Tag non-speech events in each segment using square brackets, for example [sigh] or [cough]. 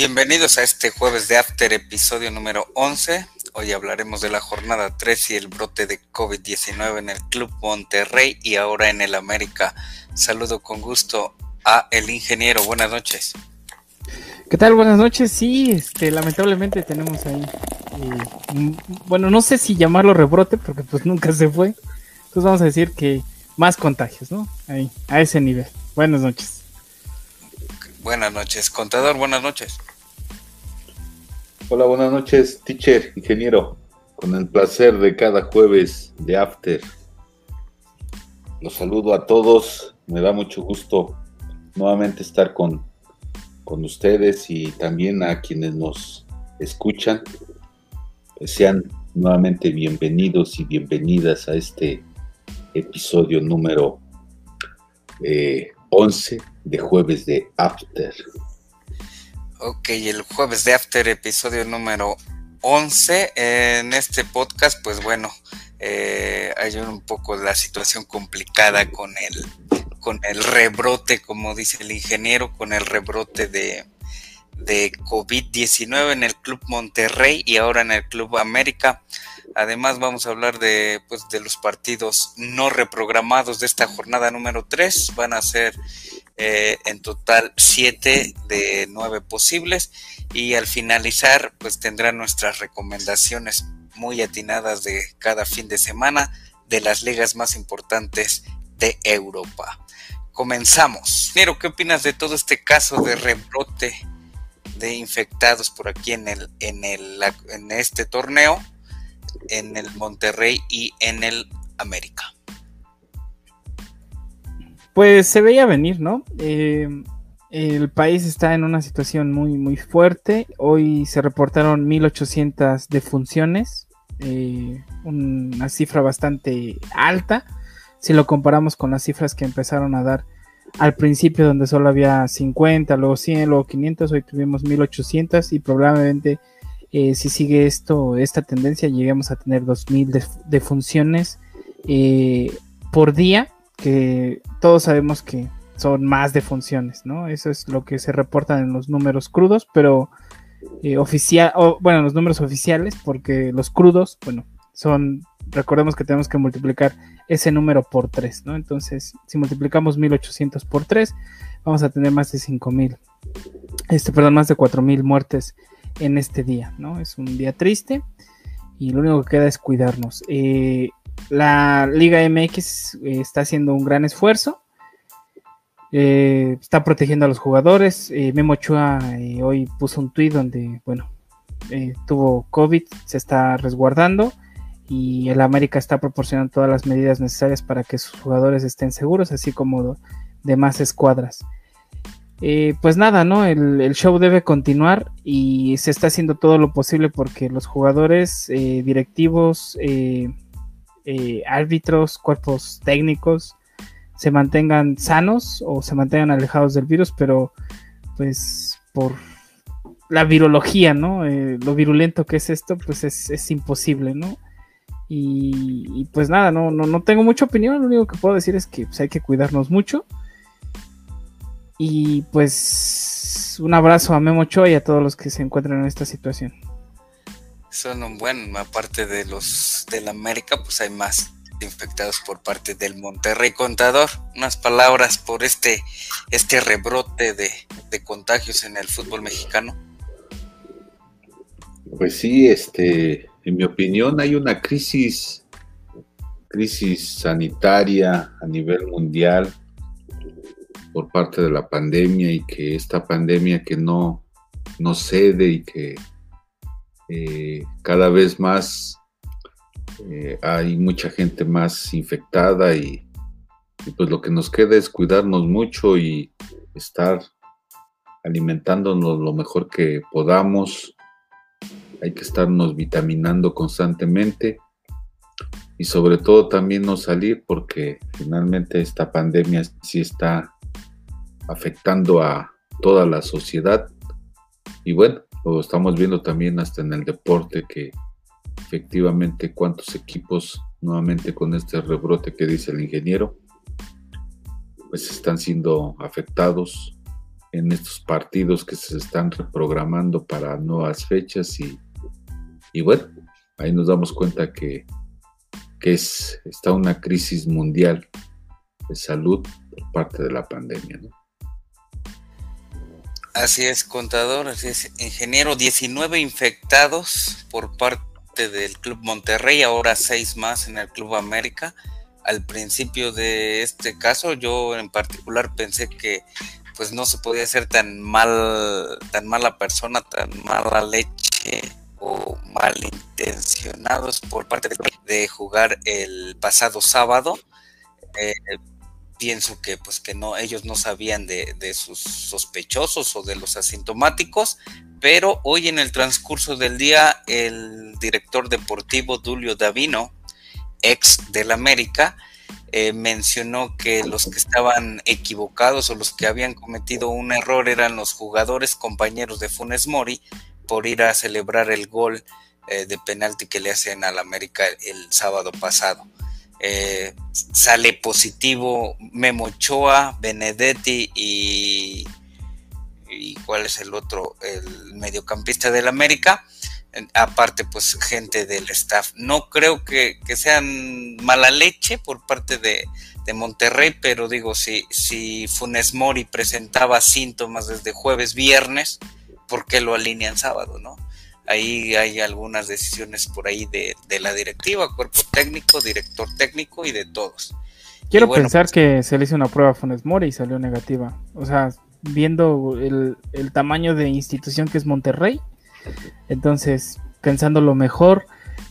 Bienvenidos a este jueves de After, episodio número 11. Hoy hablaremos de la jornada 3 y el brote de COVID-19 en el Club Monterrey y ahora en el América. Saludo con gusto a el ingeniero. Buenas noches. ¿Qué tal? Buenas noches. Sí, este, lamentablemente tenemos ahí, eh, bueno, no sé si llamarlo rebrote porque pues nunca se fue. Entonces vamos a decir que más contagios, ¿no? Ahí, a ese nivel. Buenas noches. Buenas noches, contador, buenas noches. Hola, buenas noches, teacher, ingeniero. Con el placer de cada jueves de After. Los saludo a todos. Me da mucho gusto nuevamente estar con, con ustedes y también a quienes nos escuchan. Sean nuevamente bienvenidos y bienvenidas a este episodio número eh, 11 de jueves de After. Ok, el jueves de After, episodio número 11. En este podcast, pues bueno, eh, hay un poco la situación complicada con el, con el rebrote, como dice el ingeniero, con el rebrote de, de COVID-19 en el Club Monterrey y ahora en el Club América. Además vamos a hablar de, pues, de los partidos no reprogramados de esta jornada número 3. Van a ser eh, en total 7 de 9 posibles y al finalizar pues tendrán nuestras recomendaciones muy atinadas de cada fin de semana de las ligas más importantes de Europa. Comenzamos. Pero, ¿qué opinas de todo este caso de rebrote de infectados por aquí en, el, en, el, en este torneo? en el Monterrey y en el América. Pues se veía venir, ¿no? Eh, el país está en una situación muy, muy fuerte. Hoy se reportaron 1.800 defunciones, eh, una cifra bastante alta si lo comparamos con las cifras que empezaron a dar al principio donde solo había 50, luego 100, luego 500, hoy tuvimos 1800 y probablemente eh, si sigue esto, esta tendencia, lleguemos a tener 2000 defunciones eh, por día, que todos sabemos que son más defunciones, ¿no? Eso es lo que se reportan en los números crudos, pero eh, oficial, bueno, los números oficiales, porque los crudos, bueno, son, recordemos que tenemos que multiplicar ese número por 3, ¿no? Entonces, si multiplicamos 1800 por 3, vamos a tener más de 5000, este, perdón, más de 4000 muertes en este día, ¿no? Es un día triste y lo único que queda es cuidarnos. Eh, la Liga MX eh, está haciendo un gran esfuerzo. Eh, está protegiendo a los jugadores. Memo Ochoa hoy puso un tuit donde, bueno, tuvo COVID, se está resguardando y el América está proporcionando todas las medidas necesarias para que sus jugadores estén seguros, así como demás escuadras. Eh, pues nada, ¿no? El, show debe continuar y se está haciendo todo lo posible porque los jugadores, eh, directivos, eh, árbitros, cuerpos técnicos se mantengan sanos o se mantengan alejados del virus, pero pues por la virología, ¿no? lo virulento que es esto, pues es, imposible, ¿no? Y, pues nada, no, no, no tengo mucha opinión, lo único que puedo decir es que pues, hay que cuidarnos mucho y pues un abrazo a Memo Cho y a todos los que se encuentran en esta situación. Son un buen, aparte de los del América, pues hay más infectados por parte del Monterrey Contador. Unas palabras por este, este rebrote de, de contagios en el fútbol mexicano. Pues sí, este, en mi opinión hay una crisis, crisis sanitaria a nivel mundial por parte de la pandemia y que esta pandemia que no, no cede y que eh, cada vez más eh, hay mucha gente más infectada y, pues lo que nos queda es cuidarnos mucho y estar alimentándonos lo mejor que podamos. Hay que estarnos vitaminando constantemente y sobre todo también no salir porque finalmente esta pandemia sí está afectando a toda la sociedad. Y bueno, lo estamos viendo también hasta en el deporte que efectivamente cuántos equipos nuevamente con este rebrote que dice el ingeniero, pues están siendo afectados. en estos partidos que se están reprogramando para nuevas fechas y, y bueno, ahí nos damos cuenta que, que es, está una crisis mundial de salud por parte de la pandemia. ¿no? Así es, contador, así es, ingeniero, 19 infectados por parte del Club Monterrey, ahora seis más en el Club América. Al principio de este caso, yo en particular pensé que pues no se podía ser tan mal, tan mala persona, tan mala leche o malintencionados por parte de, jugar el pasado sábado. Eh, pienso que pues que no, ellos no sabían de, de, sus sospechosos o de los asintomáticos, pero hoy en el transcurso del día el director deportivo Dulio Davino, ex del América, eh, mencionó que los que estaban equivocados o los que habían cometido un error eran los jugadores compañeros de Funes Mori por ir a celebrar el gol eh, de penalti que le hacen al América el sábado pasado. Eh, sale positivo Memo Ochoa, Benedetti y, y cuál es el otro, el mediocampista del América. Aparte, pues gente del staff. No creo que, sean mala leche por parte de, de, Monterrey, pero digo, si, si Funes Mori presentaba síntomas desde jueves, viernes, ¿por qué lo alinean sábado, no? Ahí hay algunas decisiones por ahí de, la directiva, cuerpo técnico, director técnico y de todos. Quiero pensar pues, que se le hizo una prueba a Funes Mori y salió negativa. O sea, viendo el, tamaño de institución que es Monterrey, entonces, pensando lo mejor,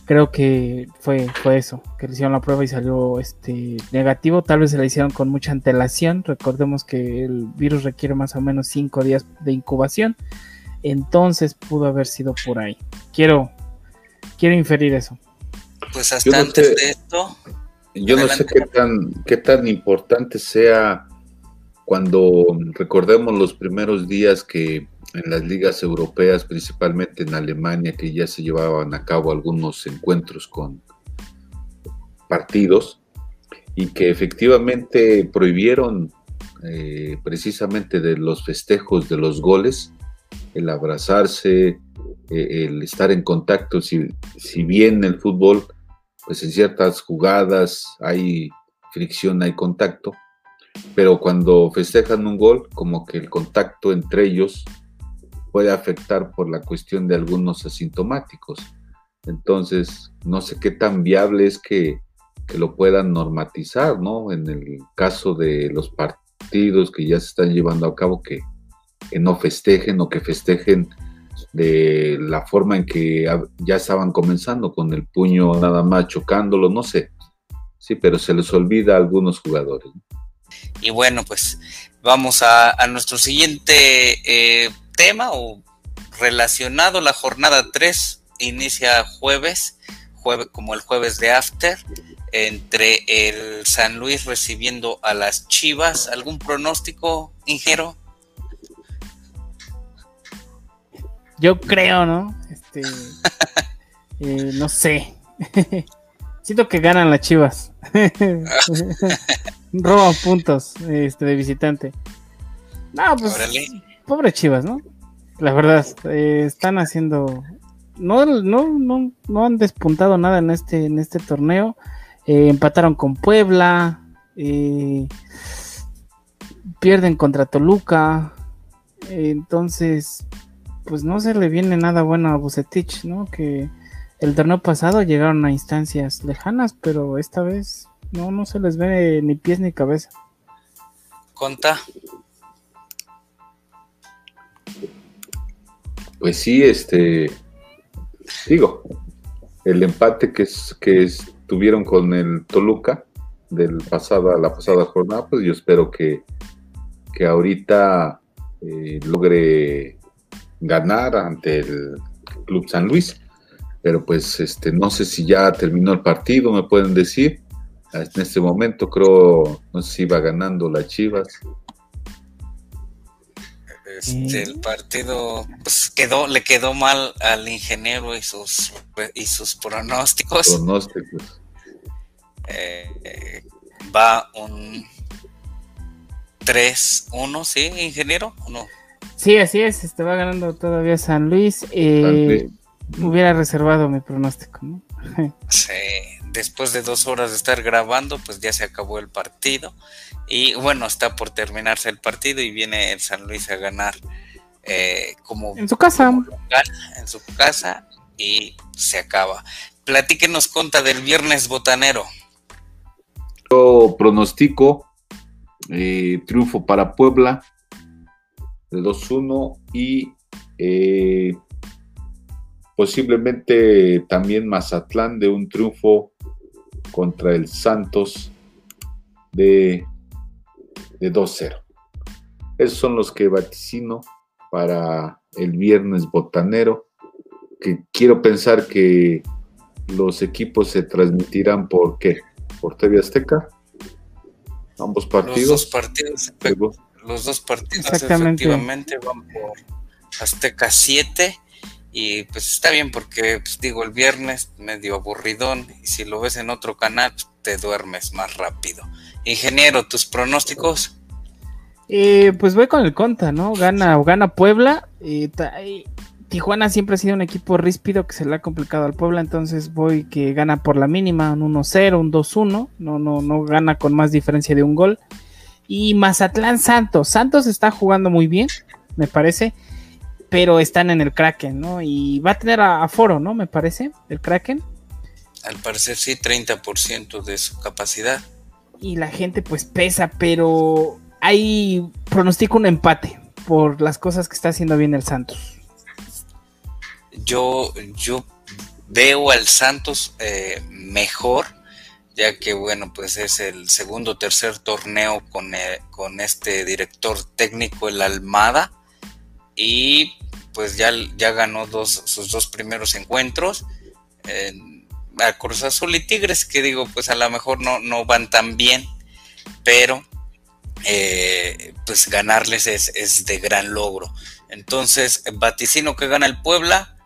creo que fue, fue eso, que le hicieron la prueba y salió este negativo. Tal vez se la hicieron con mucha antelación. Recordemos que el virus requiere más o menos cinco días de incubación. Entonces pudo haber sido por ahí. Quiero, quiero inferir eso. Pues hasta antes de esto. Yo no sé qué tan, qué tan importante sea cuando recordemos los primeros días que en las ligas europeas, principalmente en Alemania, que ya se llevaban a cabo algunos encuentros con partidos y que efectivamente prohibieron eh, precisamente de los festejos de los goles el abrazarse, eh, el estar en contacto, si, si bien el fútbol, pues en ciertas jugadas hay fricción, hay contacto, pero cuando festejan un gol, como que el contacto entre ellos puede afectar por la cuestión de algunos asintomáticos. Entonces, no sé qué tan viable es que, que lo puedan normatizar, ¿no? En el caso de los partidos que ya se están llevando a cabo, que que no festejen o que festejen de la forma en que ya estaban comenzando, con el puño nada más chocándolo, no sé. Sí, pero se les olvida a algunos jugadores. Y bueno, pues vamos a, nuestro siguiente eh, tema o relacionado, la jornada 3 inicia jueves, jueves, como el jueves de After, entre el San Luis recibiendo a las Chivas. ¿Algún pronóstico, Ingero? Yo creo, ¿no? Este, [laughs] eh, no sé. [laughs] Siento que ganan las Chivas. [laughs] Roban puntos este, de visitante. No, pues. Pobre Chivas, ¿no? La verdad, eh, están haciendo. No, no, no, no han despuntado nada en este, en este torneo. Eh, empataron con Puebla. pierden contra Toluca. entonces, pues no se le viene nada bueno a Bucetich, ¿no? Que el torneo pasado llegaron a instancias lejanas, pero esta vez no, no se les ve ni pies ni cabeza. Conta. Pues sí, este, digo, el empate que, es, que tuvieron con el Toluca del pasada, la pasada jornada, pues yo espero que, que ahorita eh, logre ganar ante el Club San Luis. Pero pues este, no sé si ya terminó el partido, me pueden decir. En este momento creo, no sé si iba ganando la Chivas. Este, el partido pues quedó, le quedó mal al ingeniero y sus y sus pronósticos. Pronósticos. Eh, va un 3-1, ¿sí, ingeniero? ¿O no? Sí, así es, este va ganando todavía San Luis. Eh, Hubiera reservado mi pronóstico, ¿no? [laughs] sí, después de dos horas de estar grabando, pues ya se acabó el partido. Y bueno, está por terminarse el partido y viene el San Luis a ganar eh, como en su casa. en su casa y se acaba. Platíquenos conta del viernes botanero. Yo pronostico eh, triunfo para Puebla de 2-1 y eh, posiblemente también Mazatlán de un triunfo contra el Santos de, de 2-0. Esos son los que vaticino para el viernes botanero, que quiero pensar que los equipos se transmitirán por qué? ¿Por TV Azteca? Ambos partidos. Los dos partidos. Los dos partidos efectivamente van por Azteca 7 y pues está bien porque pues digo el viernes medio aburridón y si lo ves en otro canal pues, te duermes más rápido. Ingeniero, tus pronósticos. Eh, pues voy con el Conta, ¿no? Gana o gana Puebla. Tijuana siempre ha sido un equipo ríspido que se le ha complicado al Puebla, entonces voy que gana por la mínima, un 1-0, un 2-1, no, no, no gana con más diferencia de un gol. Y Mazatlán Santos, Santos está jugando muy bien, me parece, pero están en el Kraken, ¿no? Y va a tener aforo, ¿no? Me parece, el Kraken. Al parecer sí, 30% de su capacidad. Y la gente pues pesa, pero hay pronostico un empate por las cosas que está haciendo bien el Santos yo, yo veo al Santos eh, mejor, ya que bueno, pues es el segundo o tercer torneo con, eh, con este director técnico, el Almada, y pues ya, ya ganó dos, sus dos primeros encuentros. a Cruz Azul y Tigres, que digo, pues a lo mejor no, no van tan bien, pero eh, pues ganarles es, es, de gran logro. Entonces, vaticino que gana el Puebla,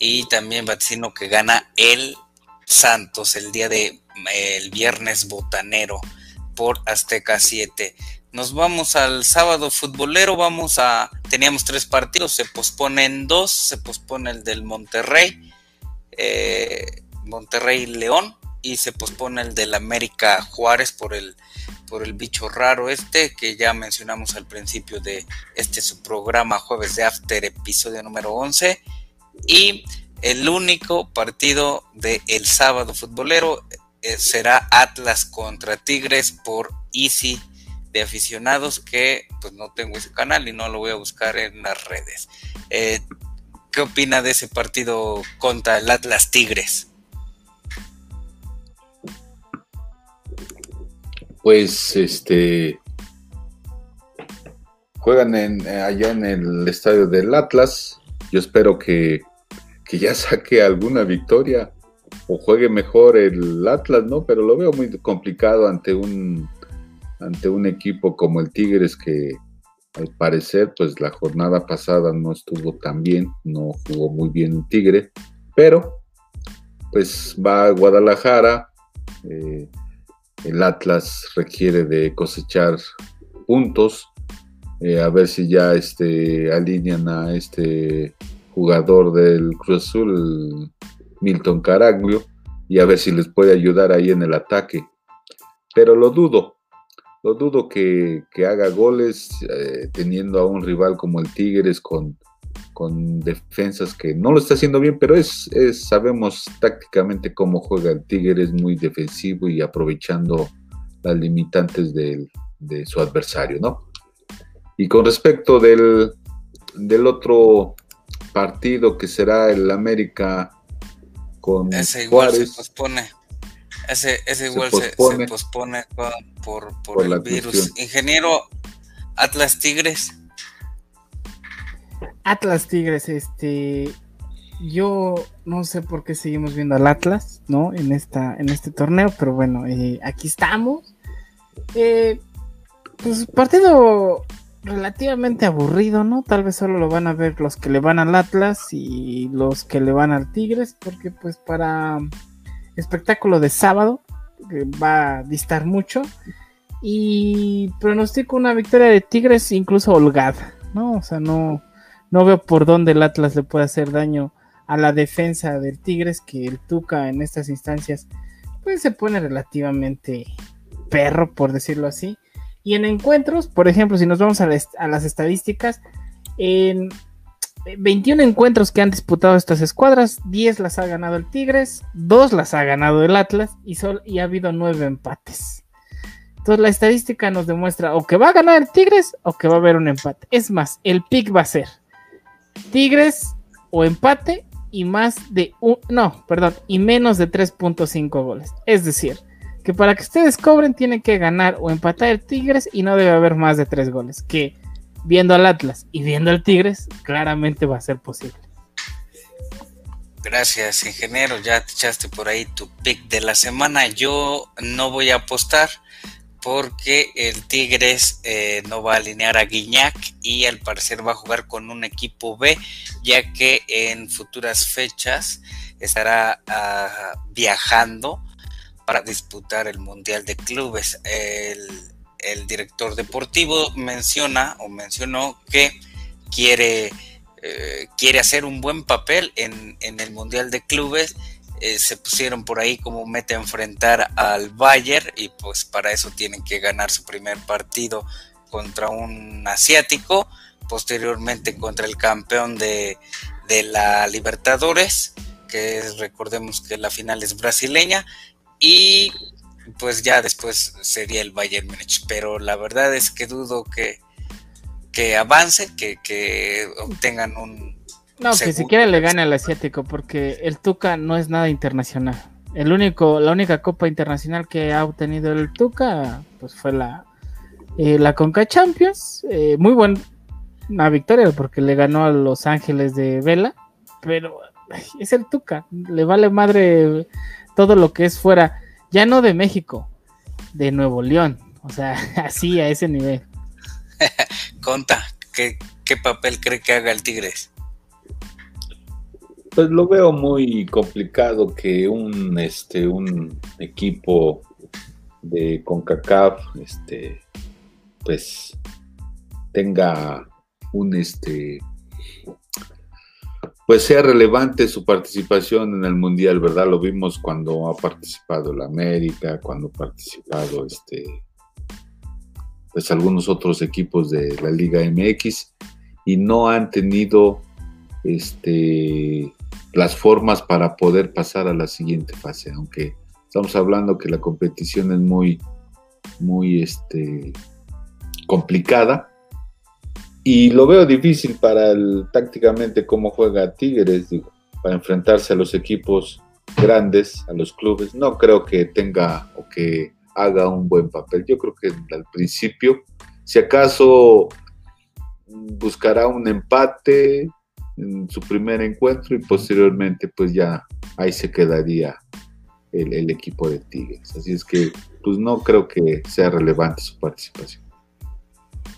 y también vaticino que gana el Santos el día de el viernes botanero por Azteca 7. Nos vamos al sábado futbolero, vamos a teníamos tres partidos, se posponen dos, se pospone el del Monterrey, eh, Monterrey León y se pospone el del América Juárez por el por el bicho raro este que ya mencionamos al principio de este su programa Jueves de After episodio número 11 y el único partido del el sábado futbolero será Atlas contra Tigres por Easy de aficionados que pues no tengo ese canal y no lo voy a buscar en las redes. Eh, ¿Qué opina de ese partido contra el Atlas Tigres? Pues este juegan en, allá en el estadio del Atlas. Yo espero que que ya saque alguna victoria o juegue mejor el Atlas, ¿no? Pero lo veo muy complicado ante un ante un equipo como el Tigres que al parecer pues la jornada pasada no estuvo tan bien, no jugó muy bien el Tigre, pero pues va a Guadalajara, eh, el Atlas requiere de cosechar puntos, eh, a ver si ya este, alinean a este jugador del Cruz Azul, Milton Caraglio, y a ver si les puede ayudar ahí en el ataque. Pero lo dudo, lo dudo que, haga goles eh, teniendo a un rival como el Tigres con, con defensas que no lo está haciendo bien, pero es, sabemos tácticamente cómo juega el Tigres, muy defensivo y aprovechando las limitantes de su adversario, ¿no? Y con respecto del, del otro partido que será el América con ese igual se pospone. Ese, ese igual se pospone, por, el virus. ingeniero Atlas Tigres. Atlas Tigres este yo no sé por qué seguimos viendo al Atlas no en esta en este torneo pero bueno eh, aquí estamos. Eh, pues partido relativamente aburrido, ¿no? Tal vez solo lo van a ver los que le van al Atlas y los que le van al Tigres, porque pues para espectáculo de sábado va a distar mucho. Y pronostico una victoria de Tigres incluso holgada, ¿no? O sea, no, no veo por dónde el Atlas le puede hacer daño a la defensa del Tigres, que el Tuca en estas instancias pues se pone relativamente perro, por decirlo así. Y en encuentros, por ejemplo, si nos vamos a, las estadísticas, en 21 encuentros que han disputado estas escuadras, 10 las ha ganado el Tigres, 2 las ha ganado el Atlas y, y ha habido 9 empates. Entonces la estadística nos demuestra o que va a ganar el Tigres o que va a haber un empate. Es más, el pick va a ser Tigres o empate y más de un, no, perdón, y menos de 3.5 goles. Es decir, que para que ustedes cobren tienen que ganar o empatar el Tigres y no debe haber más de 3 goles. Que viendo al Atlas y viendo al Tigres, claramente va a ser posible. Gracias, ingeniero. Ya te echaste por ahí tu pick de la semana. Yo no voy a apostar porque el Tigres eh, no va a alinear a Guiñac y al parecer va a jugar con un equipo B, ya que en futuras fechas estará ah, viajando para disputar el Mundial de Clubes. El, director deportivo menciona o mencionó que quiere, eh, quiere hacer un buen papel en, en el Mundial de Clubes eh, se pusieron por ahí como meta enfrentar al Bayern y pues para eso tienen que ganar su primer partido contra un asiático, posteriormente contra el campeón de, la Libertadores, que recordemos que la final es brasileña, y pues ya después sería el Bayern Múnich, pero la verdad es que dudo que, que avance, que, que obtengan un, no, que siquiera le gane al asiático, porque el Tuca no es nada internacional. El único, la única copa internacional que ha obtenido el Tuca, pues fue la, eh, la Conca Champions. Eh, muy buena victoria, porque le ganó a Los Ángeles de Vela, pero es el Tuca, le vale madre todo lo que es fuera, ya no de México, de Nuevo León, o sea, [laughs] así a ese nivel. [laughs] Conta, ¿qué, ¿qué papel cree que haga el Tigres? Pues lo veo muy complicado que un, este, un equipo de CONCACAF, este, pues tenga un, este, pues sea relevante su participación en el mundial, ¿verdad? Lo vimos cuando ha participado el América, cuando ha participado, este, pues algunos otros equipos de la Liga MX y no han tenido este las formas para poder pasar a la siguiente fase, aunque estamos hablando que la competición es muy, muy este, complicada. Y lo veo difícil para el, tácticamente cómo juega Tigres, para enfrentarse a los equipos grandes, a los clubes. No creo que tenga o que haga un buen papel. Yo creo que al principio, si acaso buscará un empate, en su primer encuentro y posteriormente pues ya ahí se quedaría el, equipo de Tigres. Así es que pues no creo que sea relevante su participación.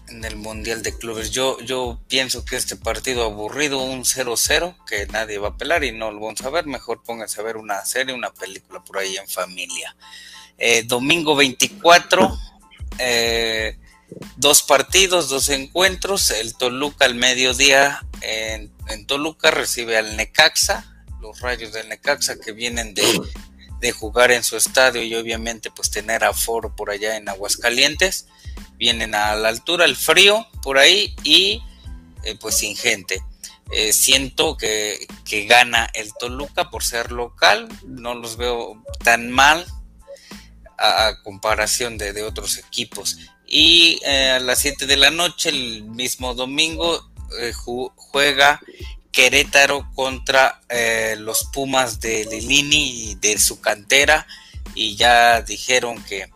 En el Mundial de Clubes, yo, yo pienso que este partido aburrido, un 0-0, que nadie va a pelar y no lo vamos a ver, mejor pónganse a ver una serie, una película por ahí en familia. Eh, domingo 24, eh, dos partidos, dos encuentros, el Toluca al mediodía en en Toluca recibe al Necaxa, los rayos del Necaxa que vienen de, jugar en su estadio y obviamente pues tener aforo por allá en Aguascalientes, vienen a la altura, el frío por ahí y eh, pues sin gente. Eh, siento que, gana el Toluca por ser local, no los veo tan mal a, comparación de, otros equipos. Y eh, a las 7 de la noche, el mismo domingo, juega Querétaro contra los Pumas de Lilini y de su cantera y ya dijeron que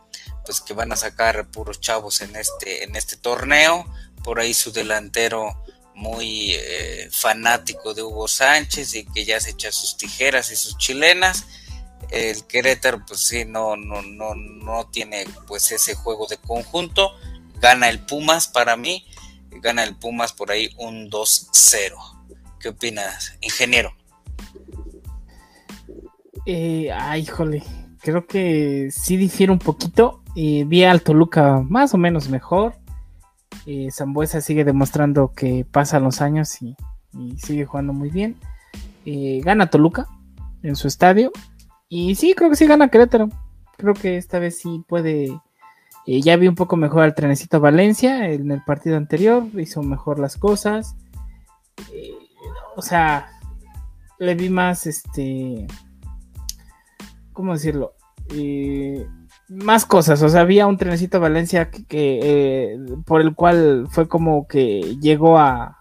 pues que van a sacar puros chavos en este en este torneo por ahí su delantero muy eh, fanático de Hugo Sánchez y que ya se echa sus tijeras y sus chilenas el Querétaro pues sí no no no no tiene pues ese juego de conjunto gana el Pumas para mí gana el Pumas por ahí un 2-0. ¿Qué opinas, ingeniero? Eh, ay, híjole, creo que sí difiere un poquito. Y vi al Toluca más o menos mejor. Eh, Zambuesa sigue demostrando que pasan los años y, sigue jugando muy bien. Eh, gana Toluca en su estadio. Y sí, creo que sí gana Querétaro. Creo que esta vez sí puede. Eh, ya vi un poco mejor al trenecito Valencia en el partido anterior. Hizo mejor las cosas. o sea, le vi más este. ¿Cómo decirlo? Más cosas, o sea, había un trenecito Valencia que, eh, por el cual fue como que llegó a,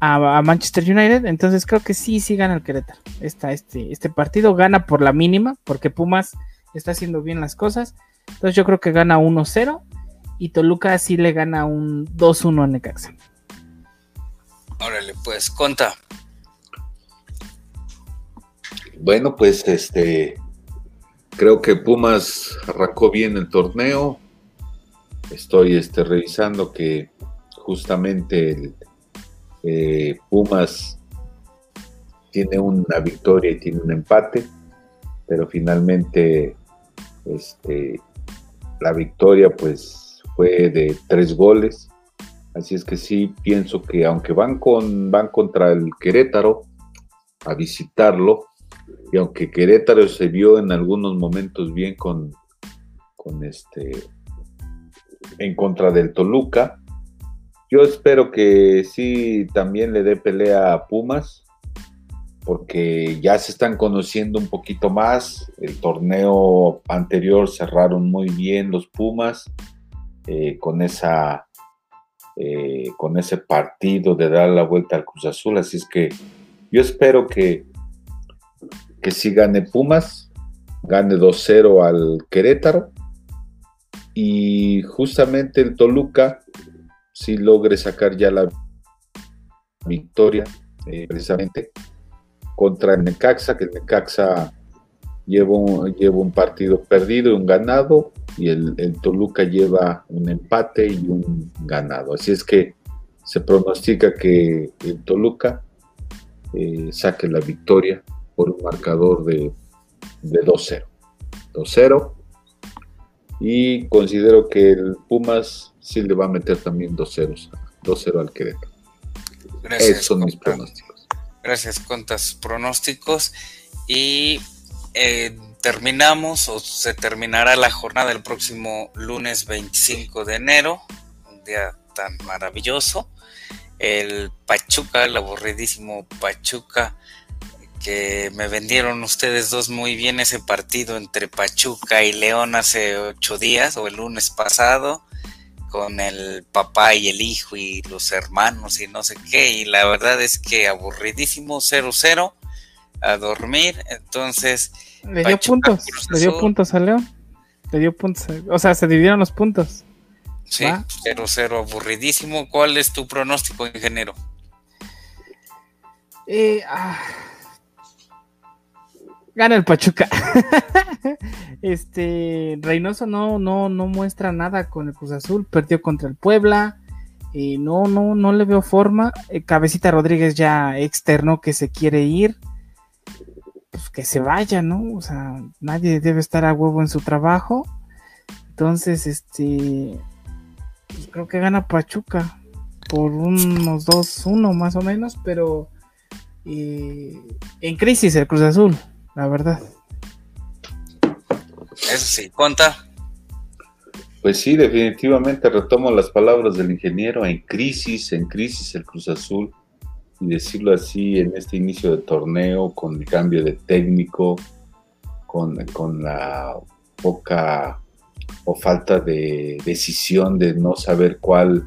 a, Manchester United, entonces creo que sí, sí gana el Querétaro. este, este partido gana por la mínima, porque Pumas está haciendo bien las cosas, entonces yo creo que gana 1-0 y Toluca sí le gana un 2-1 a Necaxa. Órale, pues, conta. Bueno, pues este Creo que Pumas arrancó bien el torneo. Estoy este, revisando que justamente eh, Pumas tiene una victoria y tiene un empate, pero finalmente este, la victoria pues fue de tres goles. Así es que sí pienso que aunque van con van contra el Querétaro a visitarlo, y aunque Querétaro se vio en algunos momentos bien con, con este en contra del Toluca, yo espero que sí también le dé pelea a Pumas, porque ya se están conociendo un poquito más. El torneo anterior cerraron muy bien los Pumas eh, con esa eh, con ese partido de dar la vuelta al Cruz Azul. Así es que yo espero que que si gane Pumas, gane 2-0 al Querétaro y justamente el Toluca si logre sacar ya la victoria eh, precisamente contra el Necaxa, que el Necaxa lleva un, un partido perdido y un ganado y el, Toluca lleva un empate y un ganado. Así es que se pronostica que el Toluca eh, saque la victoria por un marcador de, 2-0. 2-0. Y considero que el Pumas sí le va a meter también 2-0 2-0 al Querétaro. Gracias, Esos son mis pronósticos. Gracias, contas pronósticos. Y eh, terminamos o se terminará la jornada el próximo lunes 25 de enero, un día tan maravilloso. El Pachuca, el aburridísimo Pachuca, que me vendieron ustedes dos muy bien ese partido entre Pachuca y León hace ocho días o el lunes pasado con el papá y el hijo y los hermanos y no sé qué y la verdad es que aburridísimo 0-0 a dormir. Entonces le dio puntos le dio puntos a León le dio puntos o sea se dividieron los puntos sí 0-0 aburridísimo. ¿cuál es tu pronóstico ingeniero? Eh, ah Gana el Pachuca. [laughs] este Reynoso no, no, no muestra nada con el Cruz Azul. Perdió contra el Puebla. y no, no, no le veo forma. Eh, Cabecita Rodríguez ya externo que se quiere ir. Pues que se vaya, ¿no? O sea, nadie debe estar a huevo en su trabajo. Entonces, este. Pues creo que gana Pachuca. Por unos 2-1 más o menos. Pero. Eh, en crisis el Cruz Azul la verdad. Eso sí, ¿cuánta? Pues sí, definitivamente retomo las palabras del ingeniero, en crisis, en crisis el Cruz Azul, y decirlo así en este inicio de torneo, con el cambio de técnico, con, con la poca o falta de decisión de no saber cuál,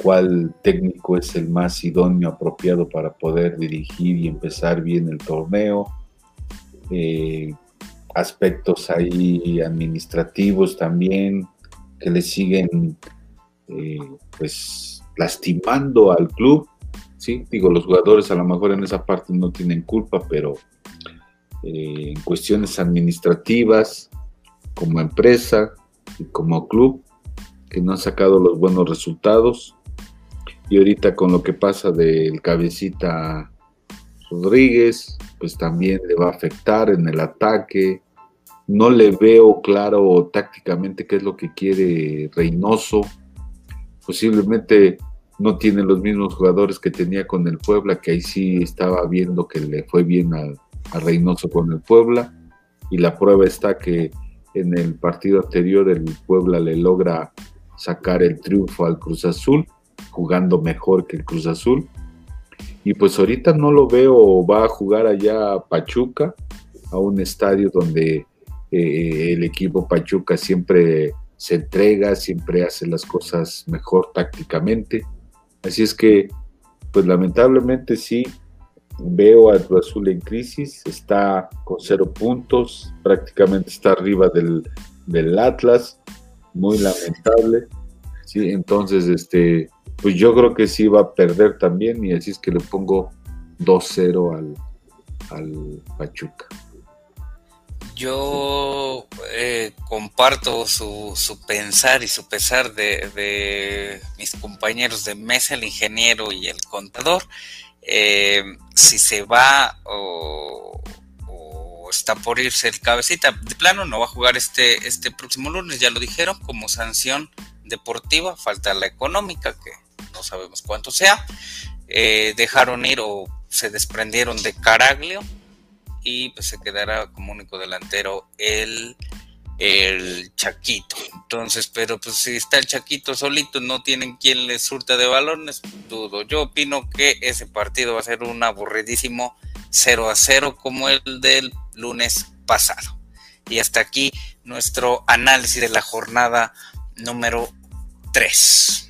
cuál técnico es el más idóneo, apropiado para poder dirigir y empezar bien el torneo eh, aspectos ahí administrativos también que le siguen eh, pues lastimando al club. Sí, digo, los jugadores a lo mejor en esa parte no tienen culpa, pero eh, en cuestiones administrativas, como empresa y como club, que no han sacado los buenos resultados. Y ahorita con lo que pasa del cabecita Rodríguez, pues también le va a afectar en el ataque, no le veo claro tácticamente qué es lo que quiere Reynoso. Posiblemente no tiene los mismos jugadores que tenía con el Puebla, que ahí sí estaba viendo que le fue bien a, Reynoso con el Puebla. Y la prueba está que en el partido anterior el Puebla le logra sacar el triunfo al Cruz Azul, jugando mejor que el Cruz Azul. Y pues ahorita no lo veo, va a jugar allá a Pachuca, a un estadio donde eh, el equipo Pachuca siempre se entrega, siempre hace las cosas mejor tácticamente. Así es que, pues lamentablemente sí, veo a Cruz Azul en crisis, está con cero puntos, prácticamente está arriba del, del Atlas, muy lamentable. Sí, entonces, este, pues yo creo que sí va a perder también y así es que le pongo 2-0 al, al Pachuca. Yo eh, comparto su, su, pensar y su pesar de, mis compañeros de mesa, el ingeniero y el contador. Eh, si se va o, está por irse el cabecita, de plano no va a jugar este, este próximo lunes, ya lo dijeron, como sanción deportiva, falta la económica, que no sabemos cuánto sea. Eh, dejaron ir o se desprendieron de Caraglio y pues se quedará como único delantero el, el Chaquito. Entonces, pero pues si está el Chaquito solito, no tienen quien le surta de balones, dudo. Yo opino que ese partido va a ser un aburridísimo 0 a 0 como el del lunes pasado. Y hasta aquí nuestro análisis de la jornada número 3.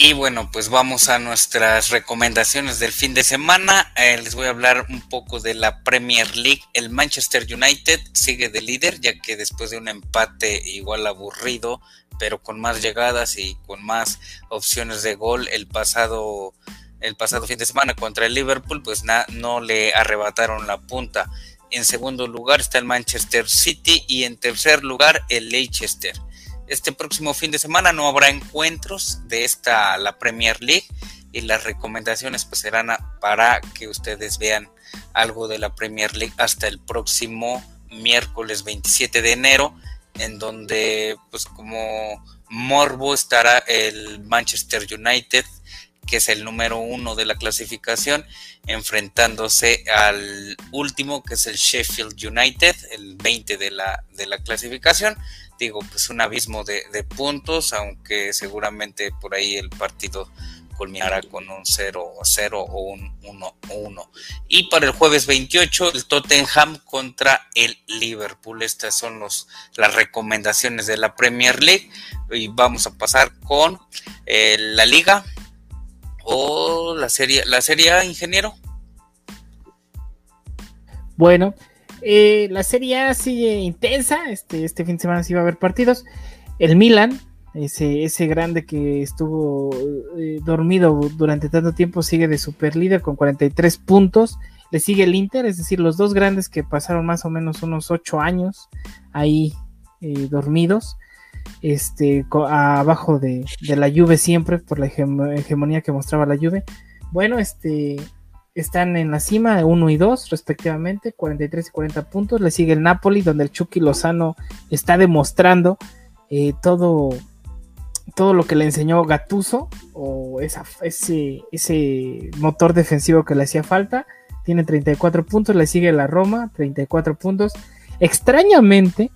Y bueno, pues vamos a nuestras recomendaciones del fin de semana. Eh, les voy a hablar un poco de la Premier League. El Manchester United sigue de líder, ya que después de un empate igual aburrido, pero con más llegadas y con más opciones de gol el pasado, el pasado fin de semana contra el Liverpool, pues no le arrebataron la punta. En segundo lugar está el Manchester City y en tercer lugar el Leicester. Este próximo fin de semana. No habrá encuentros de esta la Premier League y las recomendaciones pues serán para que ustedes vean algo de la Premier League hasta el próximo miércoles 27 de enero en donde pues como morbo estará el Manchester United que es el número uno de la clasificación, enfrentándose al último, que es el Sheffield United, el 20 de la, de la clasificación digo, pues un abismo de, puntos, aunque seguramente por ahí el partido culminará con un 0 0 o un 1 1. Y para el jueves 28, el Tottenham contra el Liverpool. Estas son los, las recomendaciones de la Premier League. Y vamos a pasar con eh, la Liga o la serie, la serie ingeniero. Bueno, eh, la serie A sigue intensa. Este, este fin de semana sí va a haber partidos. El Milan, ese, ese grande que estuvo eh, dormido durante tanto tiempo, sigue de super líder con 43 puntos. Le sigue el Inter, es decir, los dos grandes que pasaron más o menos unos 8 años ahí eh, dormidos. Este, abajo de, de, la Juve siempre, por la hegemonía que mostraba la Juve. Bueno, este, están en la cima, 1 y 2 respectivamente, 43 y 40 puntos. Le sigue el Napoli, donde el Chucky Lozano está demostrando eh, todo, todo lo que le enseñó Gatuso, o ese, ese motor defensivo que le hacía falta. Tiene 34 puntos, le sigue la Roma, 34 puntos. Extrañamente,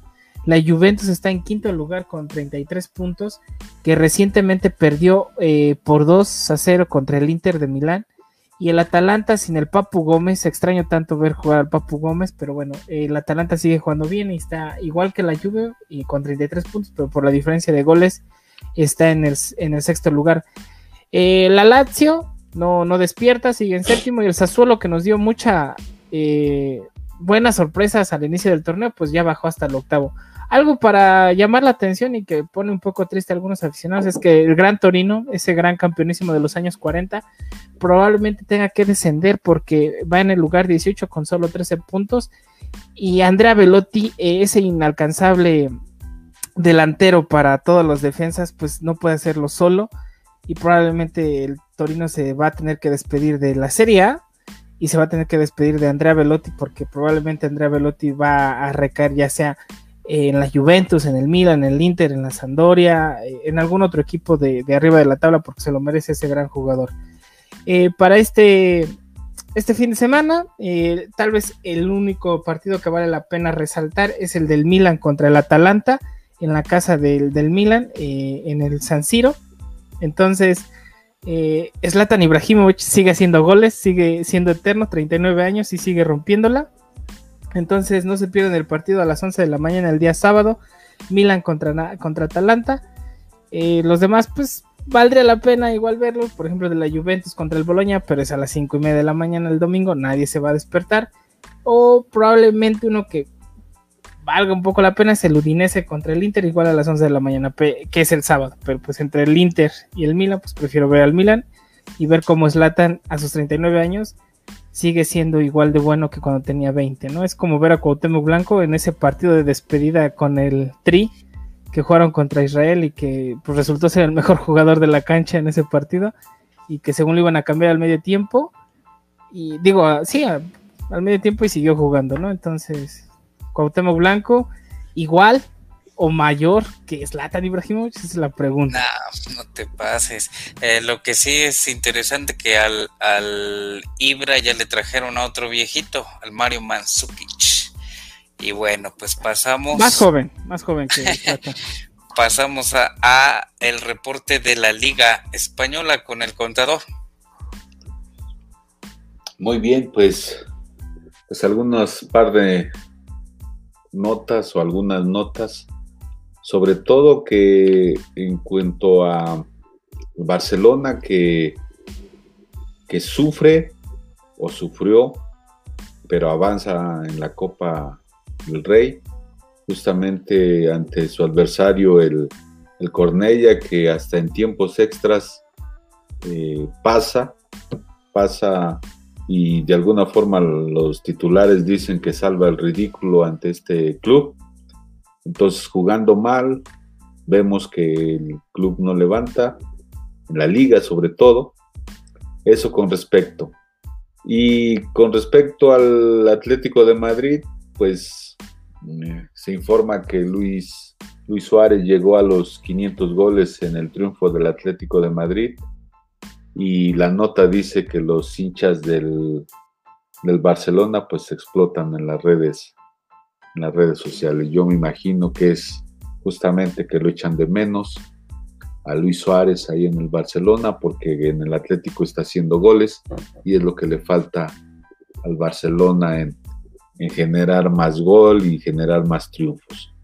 la Juventus está en quinto lugar con 33 puntos, que recientemente perdió eh, por 2 a 0 contra el Inter de Milán. Y el Atalanta sin el Papu Gómez, extraño tanto ver jugar al Papu Gómez, pero bueno, el Atalanta sigue jugando bien y está igual que la Juve y con 33 puntos, pero por la diferencia de goles está en el, en el sexto lugar. Eh, la Lazio no, no despierta, sigue en séptimo y el Sassuolo que nos dio mucha eh, buenas sorpresas al inicio del torneo, pues ya bajó hasta el octavo. Algo para llamar la atención y que pone un poco triste a algunos aficionados es que el Gran Torino, ese gran campeonísimo de los años 40, probablemente tenga que descender porque va en el lugar 18 con solo 13 puntos y Andrea Velotti, eh, ese inalcanzable delantero para todas las defensas, pues no puede hacerlo solo. y probablemente el Torino se va a tener que despedir de la Serie A y se va a tener que despedir de Andrea Velotti porque probablemente Andrea Velotti va a recaer ya sea en la Juventus, en el Milan, en el Inter, en la Sandoria, eh, en algún otro equipo de, arriba de la tabla porque se lo merece ese gran jugador. Eh, para este, este fin de semana, eh, tal vez el único partido que vale la pena resaltar es el del Milan contra el Atalanta en la casa del, del Milan, en el San Siro. Entonces, eh, Zlatan Ibrahimovic sigue haciendo goles, sigue siendo eterno, 39 años y sigue rompiéndola. Entonces no se pierden el partido a las 11 de la mañana el día sábado. Milan contra, contra Atalanta. Eh, los demás, pues valdría la pena igual verlos. Por ejemplo, de la Juventus contra el Boloña, pero es a las 5 y media de la mañana el domingo. Nadie se va a despertar. O probablemente uno que valga un poco la pena es el Udinese contra el Inter, igual a las 11 de la mañana, que es el sábado. Pero pues entre el Inter y el Milan, pues prefiero ver al Milan y ver cómo Slatan a sus 39 años sigue siendo igual de bueno que cuando tenía 20, ¿no? Es como ver a Cuauhtémoc Blanco en ese partido de despedida con el Tri que jugaron contra Israel y que pues, resultó ser el mejor [laughs] jugador de la cancha en ese partido y que según lo iban a cambiar al medio tiempo y digo, sí, al medio tiempo y siguió jugando, ¿no? Entonces, Cuauhtémoc Blanco, igual o mayor que Zlatan Ibrahimovic? Esa es la pregunta. No, no te pases. Eh, lo que sí es interesante que al, al Ibra ya le trajeron a otro viejito, al Mario Mandzukic. Y bueno, pues pasamos. Más joven, más joven que Zlatan. [laughs] pasamos a, a, el reporte de la Liga Española con el contador. Muy bien, pues, pues algunos par de notas o algunas notas, sobre todo que en cuanto a Barcelona que, que sufre o sufrió, pero avanza en la Copa del Rey, justamente ante su adversario el, el Cornella, que hasta en tiempos extras eh, pasa, pasa y de alguna forma los titulares dicen que salva el ridículo ante este club. Entonces, jugando mal, vemos que el club no levanta, la liga sobre todo. Eso con respecto. Y con respecto al Atlético de Madrid, pues eh, se informa que Luis, Luis Suárez llegó a los 500 goles en el triunfo del Atlético de Madrid y la nota dice que los hinchas del, del Barcelona pues explotan en las redes en las redes sociales. Yo me imagino que es justamente que lo echan de menos a Luis Suárez ahí en el Barcelona porque en el Atlético está haciendo goles y es lo que le falta al Barcelona en, en generar más gol y generar más triunfos.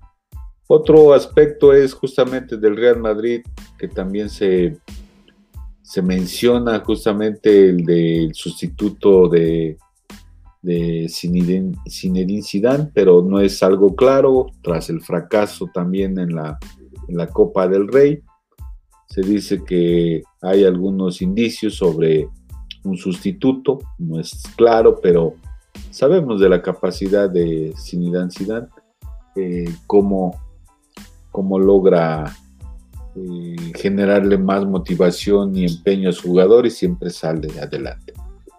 Otro aspecto es justamente del Real Madrid que también se se menciona justamente el del sustituto de, de Zinedine Zidane, pero no es algo claro, tras el fracaso también en la, Copa del Rey. Se dice que hay algunos indicios sobre un sustituto, no es claro, pero sabemos de la capacidad de Zinedine Zidane, eh, cómo, cómo logra eh, generarle más motivación y empeño a su jugador y siempre sale adelante.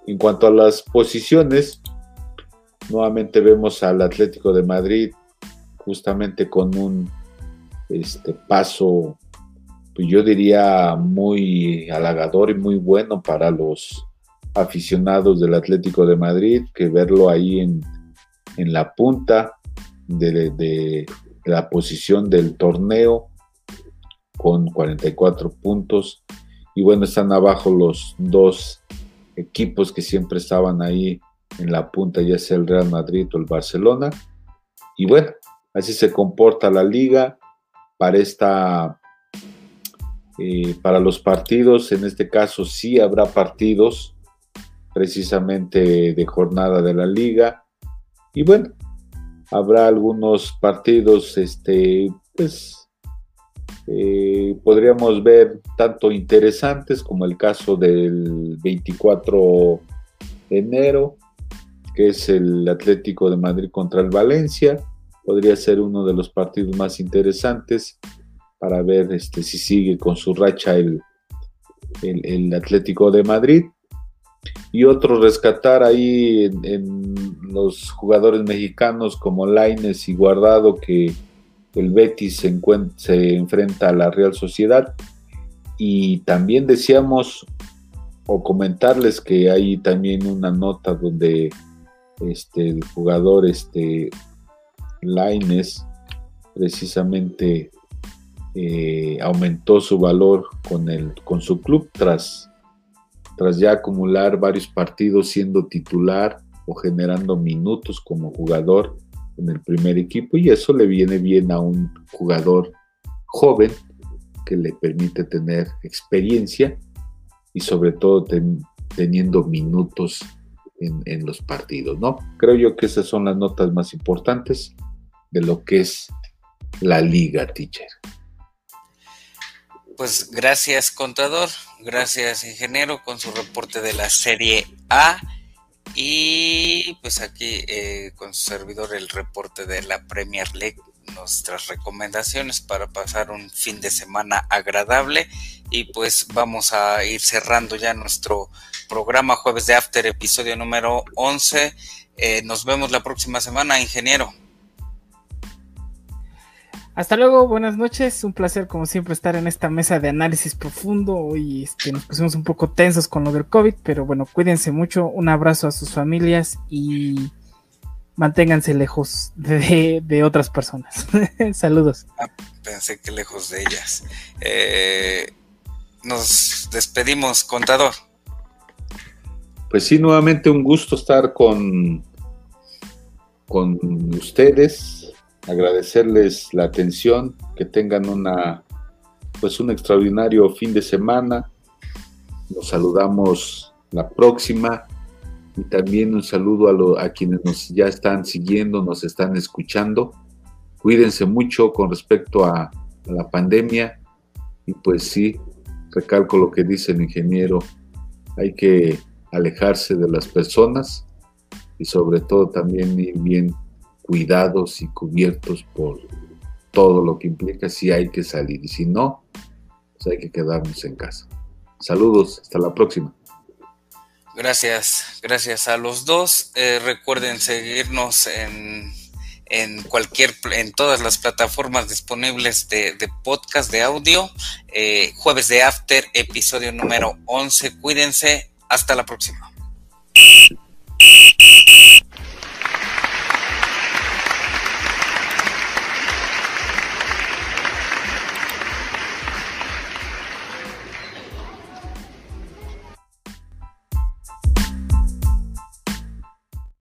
En cuanto a las posiciones, nuevamente vemos al Atlético de Madrid justamente con un este, paso, pues yo diría muy halagador y muy bueno para los aficionados del Atlético de Madrid, que verlo ahí en, la punta de la posición del torneo con 44 puntos. Y bueno, están abajo los dos equipos que siempre estaban ahí en la punta, ya sea el Real Madrid o el Barcelona. Y bueno, así se comporta la liga para esta, eh, para los partidos. En este caso sí habrá partidos precisamente de jornada de la liga. Y bueno, habrá algunos partidos, este, pues eh, podríamos ver tanto interesantes como el caso del 24 de enero, que es el Atlético de Madrid contra el Valencia. Podría ser uno de los partidos más interesantes para ver este, si sigue con su racha el, el, Atlético de Madrid. Y otro rescatar ahí en, los jugadores mexicanos como Laines y Guardado que el Betis se, se enfrenta a la Real Sociedad. Y también decíamos o comentarles que hay también una nota donde este, el jugador este, Laines precisamente eh, aumentó su valor con, el, con su club tras, tras ya acumular varios partidos siendo titular o generando minutos como jugador en el primer equipo. Y eso le viene bien a un jugador joven que le permite tener experiencia y sobre todo teniendo minutos en, los partidos, ¿no? Creo yo que esas son las notas más importantes de lo que es la liga, teacher. Pues gracias, contador, gracias, ingeniero, con su reporte de la Serie A. Y pues aquí eh, con su servidor el reporte de la Premier League, nuestras recomendaciones para pasar un fin de semana agradable. Y pues vamos a ir cerrando ya nuestro programa jueves de After, episodio número 11. Eh, nos vemos la próxima semana, ingeniero. Hasta luego, buenas noches. Un placer, como siempre, estar en esta mesa de análisis profundo. Hoy este, nos pusimos un poco tensos con lo del COVID, pero bueno, cuídense mucho. Un abrazo a sus familias y manténganse lejos de, otras personas. [laughs] Saludos. Ah, pensé que lejos de ellas. Eh, nos despedimos, contador. Pues sí, nuevamente un gusto estar con, con ustedes agradecerles la atención, que tengan una pues un extraordinario fin de semana. Nos saludamos la próxima y también un saludo a, a quienes nos ya están siguiendo, nos están escuchando. Cuídense mucho con respecto a, a la pandemia y pues sí, recalco lo que dice el ingeniero, hay que alejarse de las personas y sobre todo también ir bien cuidados y cubiertos por todo lo que implica si hay que salir y si no, pues hay que quedarnos en casa. Saludos, hasta la próxima. Gracias, gracias a los dos. Eh, recuerden seguirnos en, en cualquier, en todas las plataformas disponibles de, podcast de audio. Eh, jueves de After, episodio número 11. Cuídense, hasta la próxima.